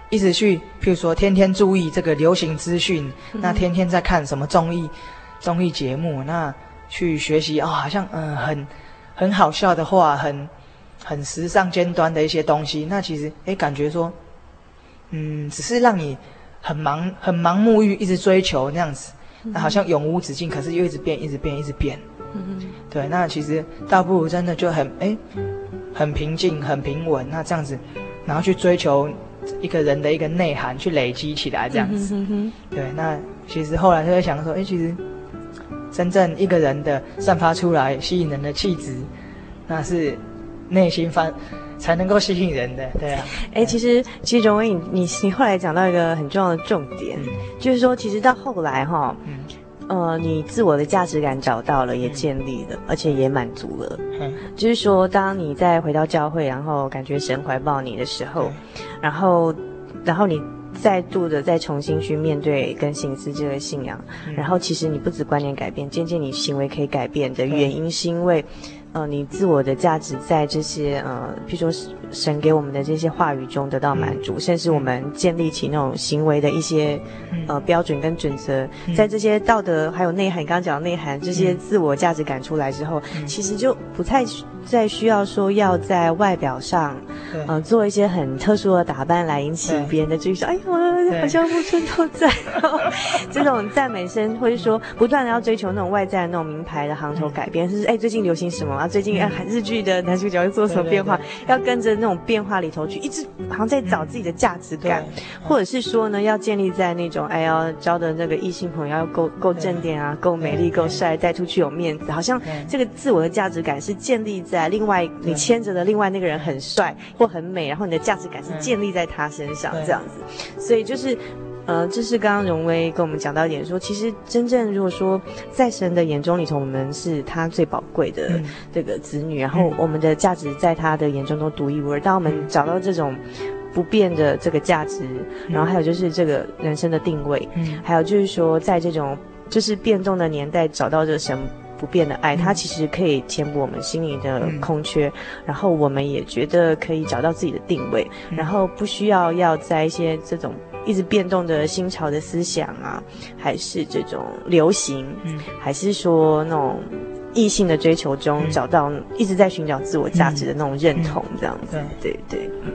一直去，譬如说天天注意这个流行资讯，嗯、那天天在看什么综艺综艺节目，那去学习啊、哦，好像嗯很很好笑的话，很。很时尚尖端的一些东西，那其实诶，感觉说，嗯，只是让你很盲、很盲目欲一直追求那样子，那好像永无止境，可是又一直变、一直变、一直变。嗯嗯。对，那其实倒不如真的就很诶，很平静、很平稳，那这样子，然后去追求一个人的一个内涵，去累积起来，这样子。嗯、哼哼对，那其实后来就会想说，哎，其实真正一个人的散发出来吸引人的气质，那是内心翻才能够吸引人的，对啊。哎，其实其实荣威，你你你后来讲到一个很重要的重点，嗯、就是说，其实到后来哈。嗯呃，你自我的价值感找到了，也建立了，嗯、而且也满足了。嗯，就是说，当你再回到教会，然后感觉神怀抱你的时候，嗯、然后，然后你再度的再重新去面对跟行思这个信仰，嗯、然后其实你不止观念改变，渐渐你行为可以改变的原因，是因为。呃，你自我的价值在这些呃，譬如说神给我们的这些话语中得到满足，嗯、甚至我们建立起那种行为的一些、嗯、呃标准跟准则，嗯、在这些道德还有内涵，刚刚讲的内涵，这些自我价值感出来之后，嗯、其实就不太再需要说要在外表上，嗯、呃，做一些很特殊的打扮来引起别人的注意，说，哎呀，我好像木村拓哉，这种赞美声，或者说不断的要追求那种外在的那种名牌的行头改变，甚至哎，最近流行什么？啊？最近要看日剧的男主角又做什么变化？要跟着那种变化里头去，一直好像在找自己的价值感，或者是说呢，要建立在那种哎要，交的那个异性朋友要够够正点啊，够美丽，够帅，带出去有面子，好像这个自我的价值感是建立在另外你牵着的另外那个人很帅或很美，然后你的价值感是建立在他身上这样子，所以就是。呃，这是刚刚荣威跟我们讲到一点说，说其实真正如果说在神的眼中里头，我们是他最宝贵的这个子女，嗯、然后我们的价值在他的眼中都独一无二。当我们找到这种不变的这个价值，嗯、然后还有就是这个人生的定位，嗯、还有就是说在这种就是变动的年代找到这神不变的爱，它、嗯、其实可以填补我们心里的空缺，嗯、然后我们也觉得可以找到自己的定位，嗯、然后不需要要在一些这种。一直变动的新潮的思想啊，还是这种流行，嗯，还是说那种异性的追求中找到一直在寻找自我价值的那种认同，这样子，对。对对，嗯，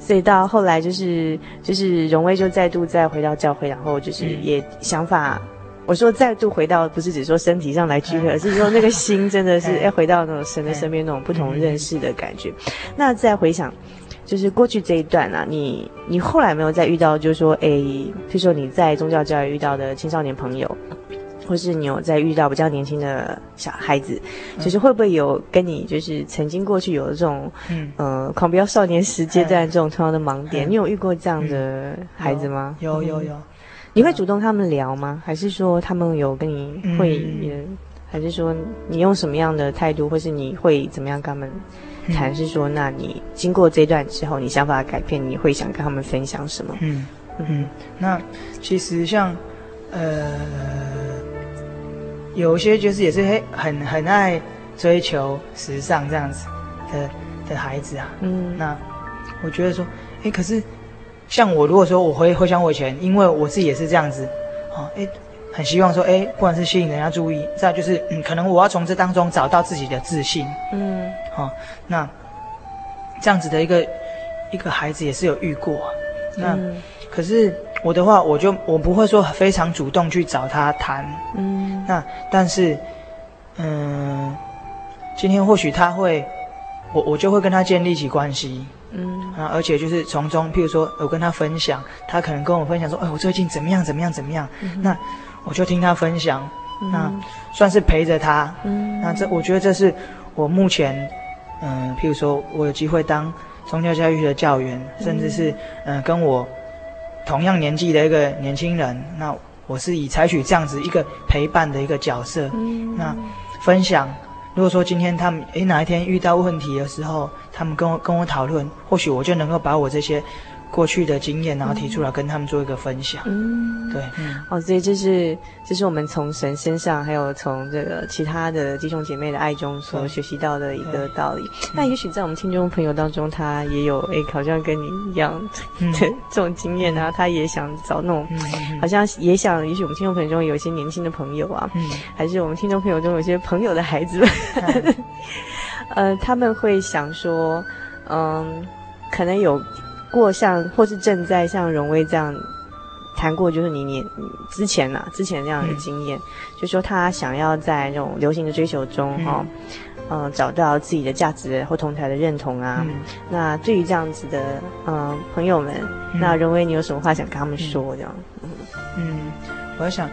所以到后来就是就是荣威就再度再回到教会，然后就是也想法，嗯、我说再度回到不是只说身体上来聚会，嗯、而是说那个心真的是要回到那种神的身边那种不同认识的感觉，嗯嗯、那再回想。就是过去这一段啊，你你后来没有再遇到，就是说，哎，譬如说你在宗教教育遇到的青少年朋友，或是你有在遇到比较年轻的小孩子，嗯、就是会不会有跟你就是曾经过去有这种，嗯，呃，狂飙少年时阶段这种同样的盲点，嗯、你有遇过这样的孩子吗？有有有，你会主动跟他们聊吗？还是说他们有跟你会，嗯、还是说你用什么样的态度，或是你会怎么样跟他们？谈是说，那你经过这一段之后，你想法改变，你会想跟他们分享什么？嗯嗯，那其实像呃，有些就是也是很很很爱追求时尚这样子的的孩子啊。嗯，那我觉得说，哎，可是像我如果说我回回想我以前，因为我自己也是这样子，哦，哎。很希望说，哎，不管是吸引人家注意，再就是，嗯，可能我要从这当中找到自己的自信，嗯，好、哦，那这样子的一个一个孩子也是有遇过，那、嗯、可是我的话，我就我不会说非常主动去找他谈，嗯，那但是，嗯，今天或许他会，我我就会跟他建立起关系，嗯，啊，而且就是从中，譬如说我跟他分享，他可能跟我分享说，哎，我最近怎么样怎么样怎么样，嗯、那。我就听他分享，那算是陪着他。嗯，那这我觉得这是我目前，嗯、呃，譬如说我有机会当宗教教育的教员，嗯、甚至是嗯、呃、跟我同样年纪的一个年轻人，那我是以采取这样子一个陪伴的一个角色。嗯，那分享，如果说今天他们诶哪一天遇到问题的时候，他们跟我跟我讨论，或许我就能够把我这些。过去的经验，然后提出来跟他们做一个分享。嗯，对，嗯，哦，所以这是这是我们从神身上，还有从这个其他的弟兄姐妹的爱中所学习到的一个道理。那也许在我们听众朋友当中，他也有哎，好像跟你一样的 这种经验，然后他也想找那种，好像也想，也许我们听众朋友中有一些年轻的朋友啊，嗯，还是我们听众朋友中有些朋友的孩子。们，呃，他们会想说，嗯，可能有。过像或是正在像荣威这样谈过，就是你你之前呐、啊，之前这样的经验，嗯、就说他想要在那种流行的追求中哈，嗯、呃，找到自己的价值或同台的认同啊。嗯、那对于这样子的嗯、呃、朋友们，嗯、那荣威，你有什么话想跟他们说？这样，嗯，嗯，我在想，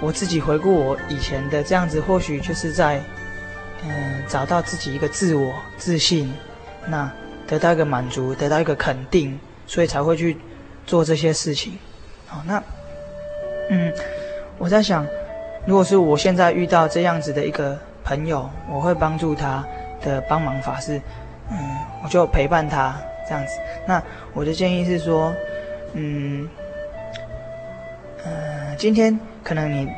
我自己回顾我以前的这样子，或许就是在嗯、呃、找到自己一个自我自信，那得到一个满足，得到一个肯定，所以才会去做这些事情。好，那嗯，我在想，如果是我现在遇到这样子的一个。朋友，我会帮助他的帮忙法是，嗯，我就陪伴他这样子。那我的建议是说，嗯，呃，今天可能你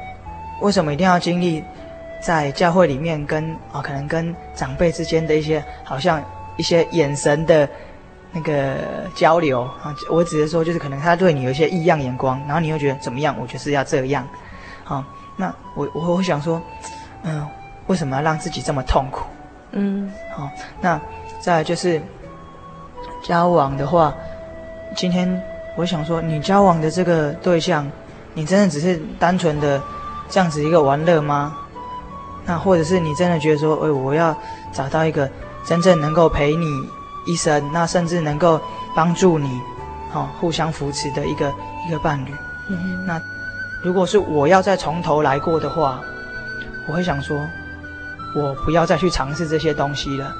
为什么一定要经历在教会里面跟啊、可能跟长辈之间的一些好像一些眼神的那个交流啊？我只是说，就是可能他对你有一些异样眼光，然后你又觉得怎么样？我就是要这样。好，那我我我想说，嗯。为什么要让自己这么痛苦？嗯，好，那再来就是交往的话，今天我想说，你交往的这个对象，你真的只是单纯的这样子一个玩乐吗？那或者是你真的觉得说，哎，我要找到一个真正能够陪你一生，那甚至能够帮助你，好，互相扶持的一个一个伴侣。嗯，那如果是我要再从头来过的话，我会想说。我不要再去尝试这些东西了，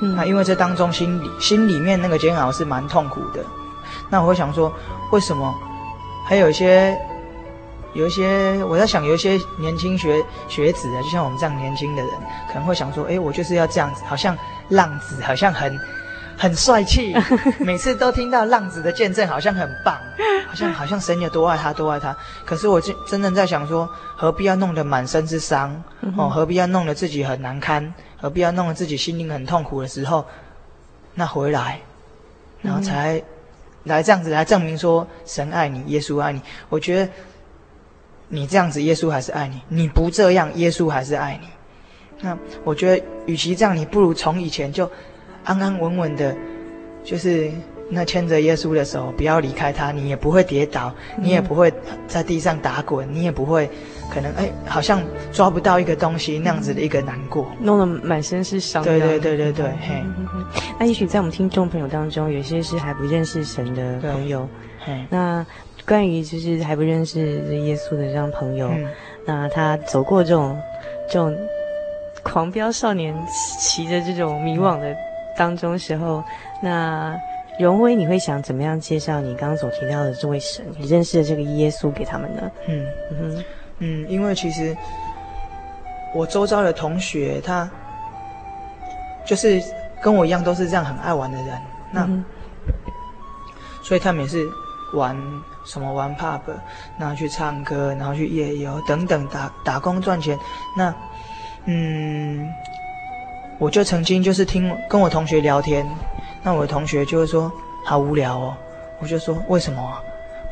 嗯，那因为这当中心里心里面那个煎熬是蛮痛苦的。那我会想说，为什么还有一些有一些我在想，有一些年轻学学子啊，就像我们这样年轻的人，可能会想说，哎，我就是要这样子，好像浪子，好像很。很帅气，每次都听到浪子的见证，好像很棒，好像好像神有多爱他，多爱他。可是我真真正在想说，何必要弄得满身是伤？哦，何必要弄得自己很难堪？何必要弄得自己心灵很痛苦的时候，那回来，然后才来这样子来证明说神爱你，耶稣爱你。我觉得你这样子，耶稣还是爱你；你不这样，耶稣还是爱你。那我觉得，与其这样，你不如从以前就。安安稳稳的，就是那牵着耶稣的手，不要离开他，你也不会跌倒，你也不会在地上打滚，你也不会可能哎，好像抓不到一个东西那样子的一个难过，弄得满身是伤。对对对对对，嘿。那也许在我们听众朋友当中，有些是还不认识神的朋友，嘿。那关于就是还不认识耶稣的这样朋友，嗯、那他走过这种这种狂飙少年骑着这种迷惘的。当中时候，那荣威，你会想怎么样介绍你刚刚所提到的这位神，你认识的这个耶稣给他们呢？嗯嗯哼嗯，因为其实我周遭的同学，他就是跟我一样，都是这样很爱玩的人。那、嗯、所以他们也是玩什么玩 pub，然后去唱歌，然后去夜游等等打打工赚钱。那嗯。我就曾经就是听跟我同学聊天，那我的同学就会说好无聊哦，我就说为什么？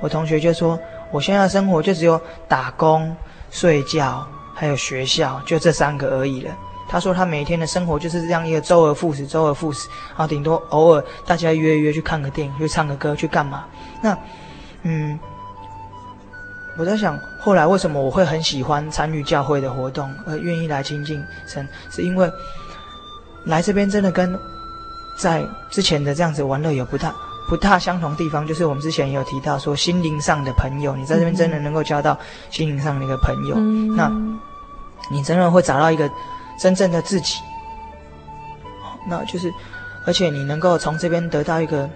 我同学就说我现在的生活就只有打工、睡觉还有学校，就这三个而已了。他说他每天的生活就是这样一个周而复始、周而复始，然后顶多偶尔大家约约去看个电影、去唱个歌、去干嘛？那嗯，我在想后来为什么我会很喜欢参与教会的活动，而愿意来亲近神，是因为。来这边真的跟在之前的这样子玩乐有不大不大相同地方，就是我们之前也有提到说心灵上的朋友，你在这边真的能够交到心灵上的一个朋友，嗯、那你真的会找到一个真正的自己，那就是而且你能够从这边得到一个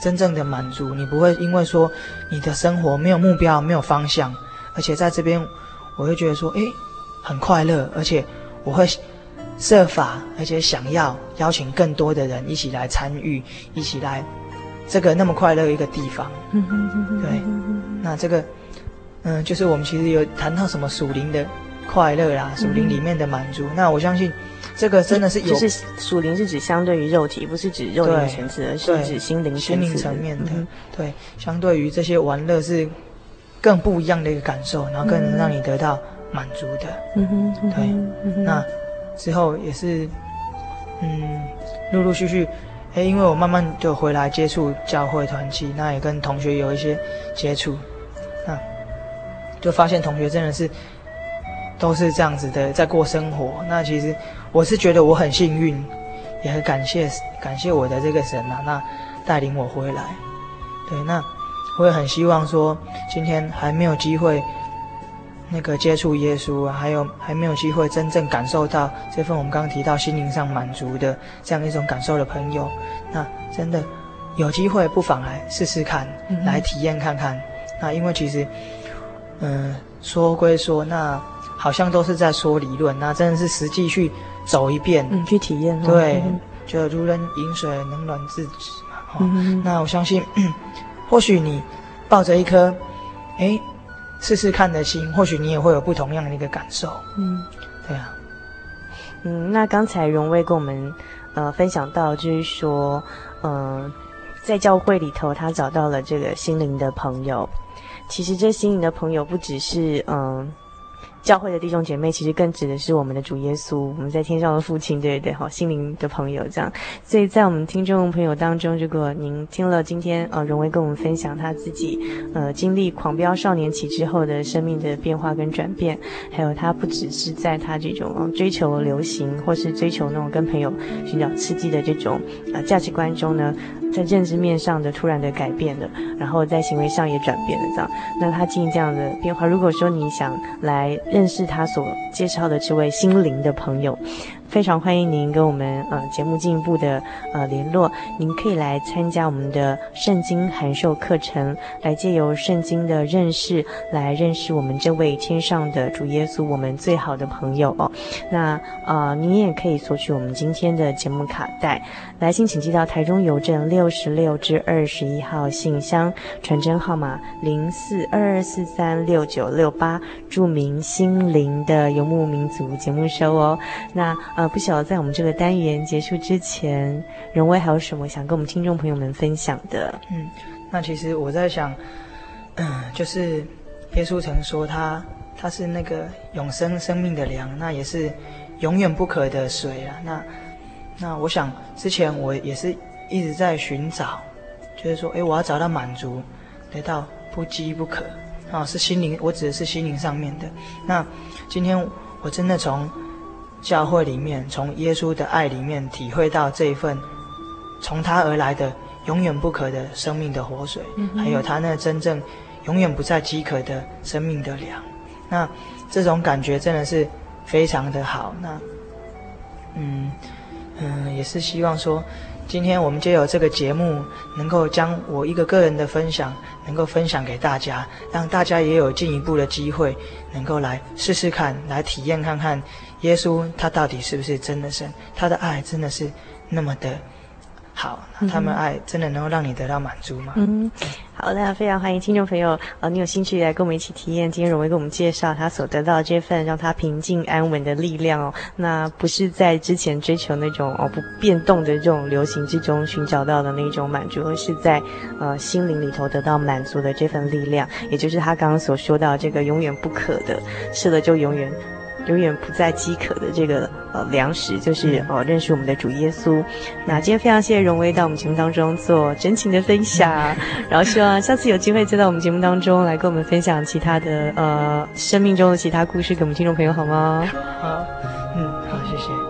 真正的满足，你不会因为说你的生活没有目标、没有方向，而且在这边我会觉得说，诶，很快乐，而且我会。设法，而且想要邀请更多的人一起来参与，一起来这个那么快乐一个地方。对，那这个，嗯，就是我们其实有谈到什么属灵的快乐啦，属灵里面的满足。那我相信，这个真的是有，就是属灵是指相对于肉体，不是指肉体层次，而是指心灵心灵层面的。对，相对于这些玩乐是更不一样的一个感受，然后更能让你得到满足的。嗯哼，对，那。之后也是，嗯，陆陆续续，哎，因为我慢慢就回来接触教会团契，那也跟同学有一些接触，那就发现同学真的是都是这样子的在过生活。那其实我是觉得我很幸运，也很感谢感谢我的这个神啊，那带领我回来。对，那我也很希望说，今天还没有机会那个接触耶稣啊，还有还没有机会真正感受到这份我们刚刚提到心灵上满足的这样一种感受的朋友，那真的有机会不妨来试试看，嗯、来体验看看。那因为其实，嗯、呃，说归说，那好像都是在说理论，那真的是实际去走一遍，嗯，去体验，对，嗯、就如人饮水，冷暖自知嘛。哦嗯、那我相信。或许你抱着一颗，哎，试试看的心，或许你也会有不同样的一个感受。嗯，对啊。嗯，那刚才荣威跟我们呃分享到，就是说，嗯、呃，在教会里头，他找到了这个心灵的朋友。其实这心灵的朋友不只是嗯。呃教会的弟兄姐妹，其实更指的是我们的主耶稣，我们在天上的父亲，对对？好，心灵的朋友这样。所以在我们听众朋友当中，如果您听了今天呃荣威跟我们分享他自己呃经历狂飙少年期之后的生命的变化跟转变，还有他不只是在他这种、追求流行或是追求那种跟朋友寻找刺激的这种呃价值观中呢，在认知面上的突然的改变的，然后在行为上也转变了这样。那他经历这样的变化，如果说你想来。认识他所介绍的这位心灵的朋友。非常欢迎您跟我们呃节目进一步的呃联络，您可以来参加我们的圣经函授课程，来借由圣经的认识来认识我们这位天上的主耶稣，我们最好的朋友哦。那呃，您也可以索取我们今天的节目卡带，来信请寄到台中邮政六十六至二十一号信箱，传真号码零四二二四三六九六八，注明心灵的游牧民族节目收哦。那呃，不晓得在我们这个单元结束之前，荣威还有什么想跟我们听众朋友们分享的？嗯，那其实我在想，嗯，就是耶稣曾说他他是那个永生生命的粮，那也是永远不渴的水啊。那那我想之前我也是一直在寻找，就是说，哎，我要找到满足，得到不饥不渴啊，是心灵，我指的是心灵上面的。那今天我真的从。教会里面，从耶稣的爱里面体会到这一份从他而来的永远不渴的生命的活水，嗯、还有他那真正永远不再饥渴的生命的粮。那这种感觉真的是非常的好。那嗯嗯，也是希望说，今天我们就有这个节目，能够将我一个个人的分享，能够分享给大家，让大家也有进一步的机会，能够来试试看，来体验看看。耶稣他到底是不是真的神？他的爱真的是那么的好？他们爱真的能够让你得到满足吗？嗯，好的，非常欢迎听众朋友，呃，你有兴趣来跟我们一起体验。今天荣威给我们介绍他所得到的这份让他平静安稳的力量哦。那不是在之前追求那种哦不变动的这种流行之中寻找到的那种满足，而是在呃心灵里头得到满足的这份力量，也就是他刚刚所说到这个永远不渴的，吃了就永远。永远不再饥渴的这个呃粮食，就是呃认识我们的主耶稣。那今天非常谢谢荣威到我们节目当中做真情的分享，然后希望下次有机会再到我们节目当中来跟我们分享其他的呃生命中的其他故事给我们听众朋友好吗？好，嗯，好，谢谢。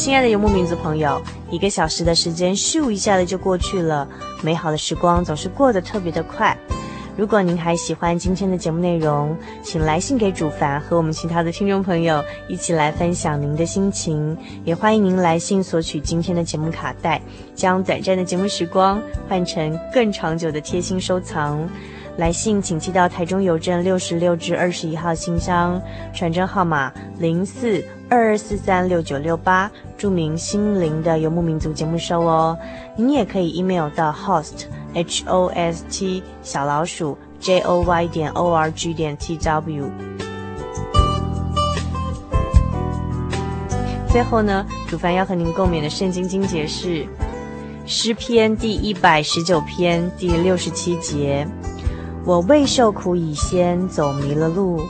亲爱的游牧民族朋友，一个小时的时间咻一下子就过去了，美好的时光总是过得特别的快。如果您还喜欢今天的节目内容，请来信给主凡和我们其他的听众朋友一起来分享您的心情。也欢迎您来信索取今天的节目卡带，将短暂的节目时光换成更长久的贴心收藏。来信请寄到台中邮政六十六至二十一号信箱，传真号码零四二二四三六九六八，著名“心灵的游牧民族”节目收哦。您也可以 email 到 host h o s t 小老鼠 j o y 点 o r g 点 t w。最后呢，主凡要和您共勉的圣经经节是诗篇第一百十九篇第六十七节。我未受苦以先走迷了路，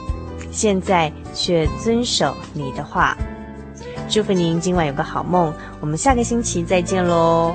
现在却遵守你的话。祝福您今晚有个好梦，我们下个星期再见喽。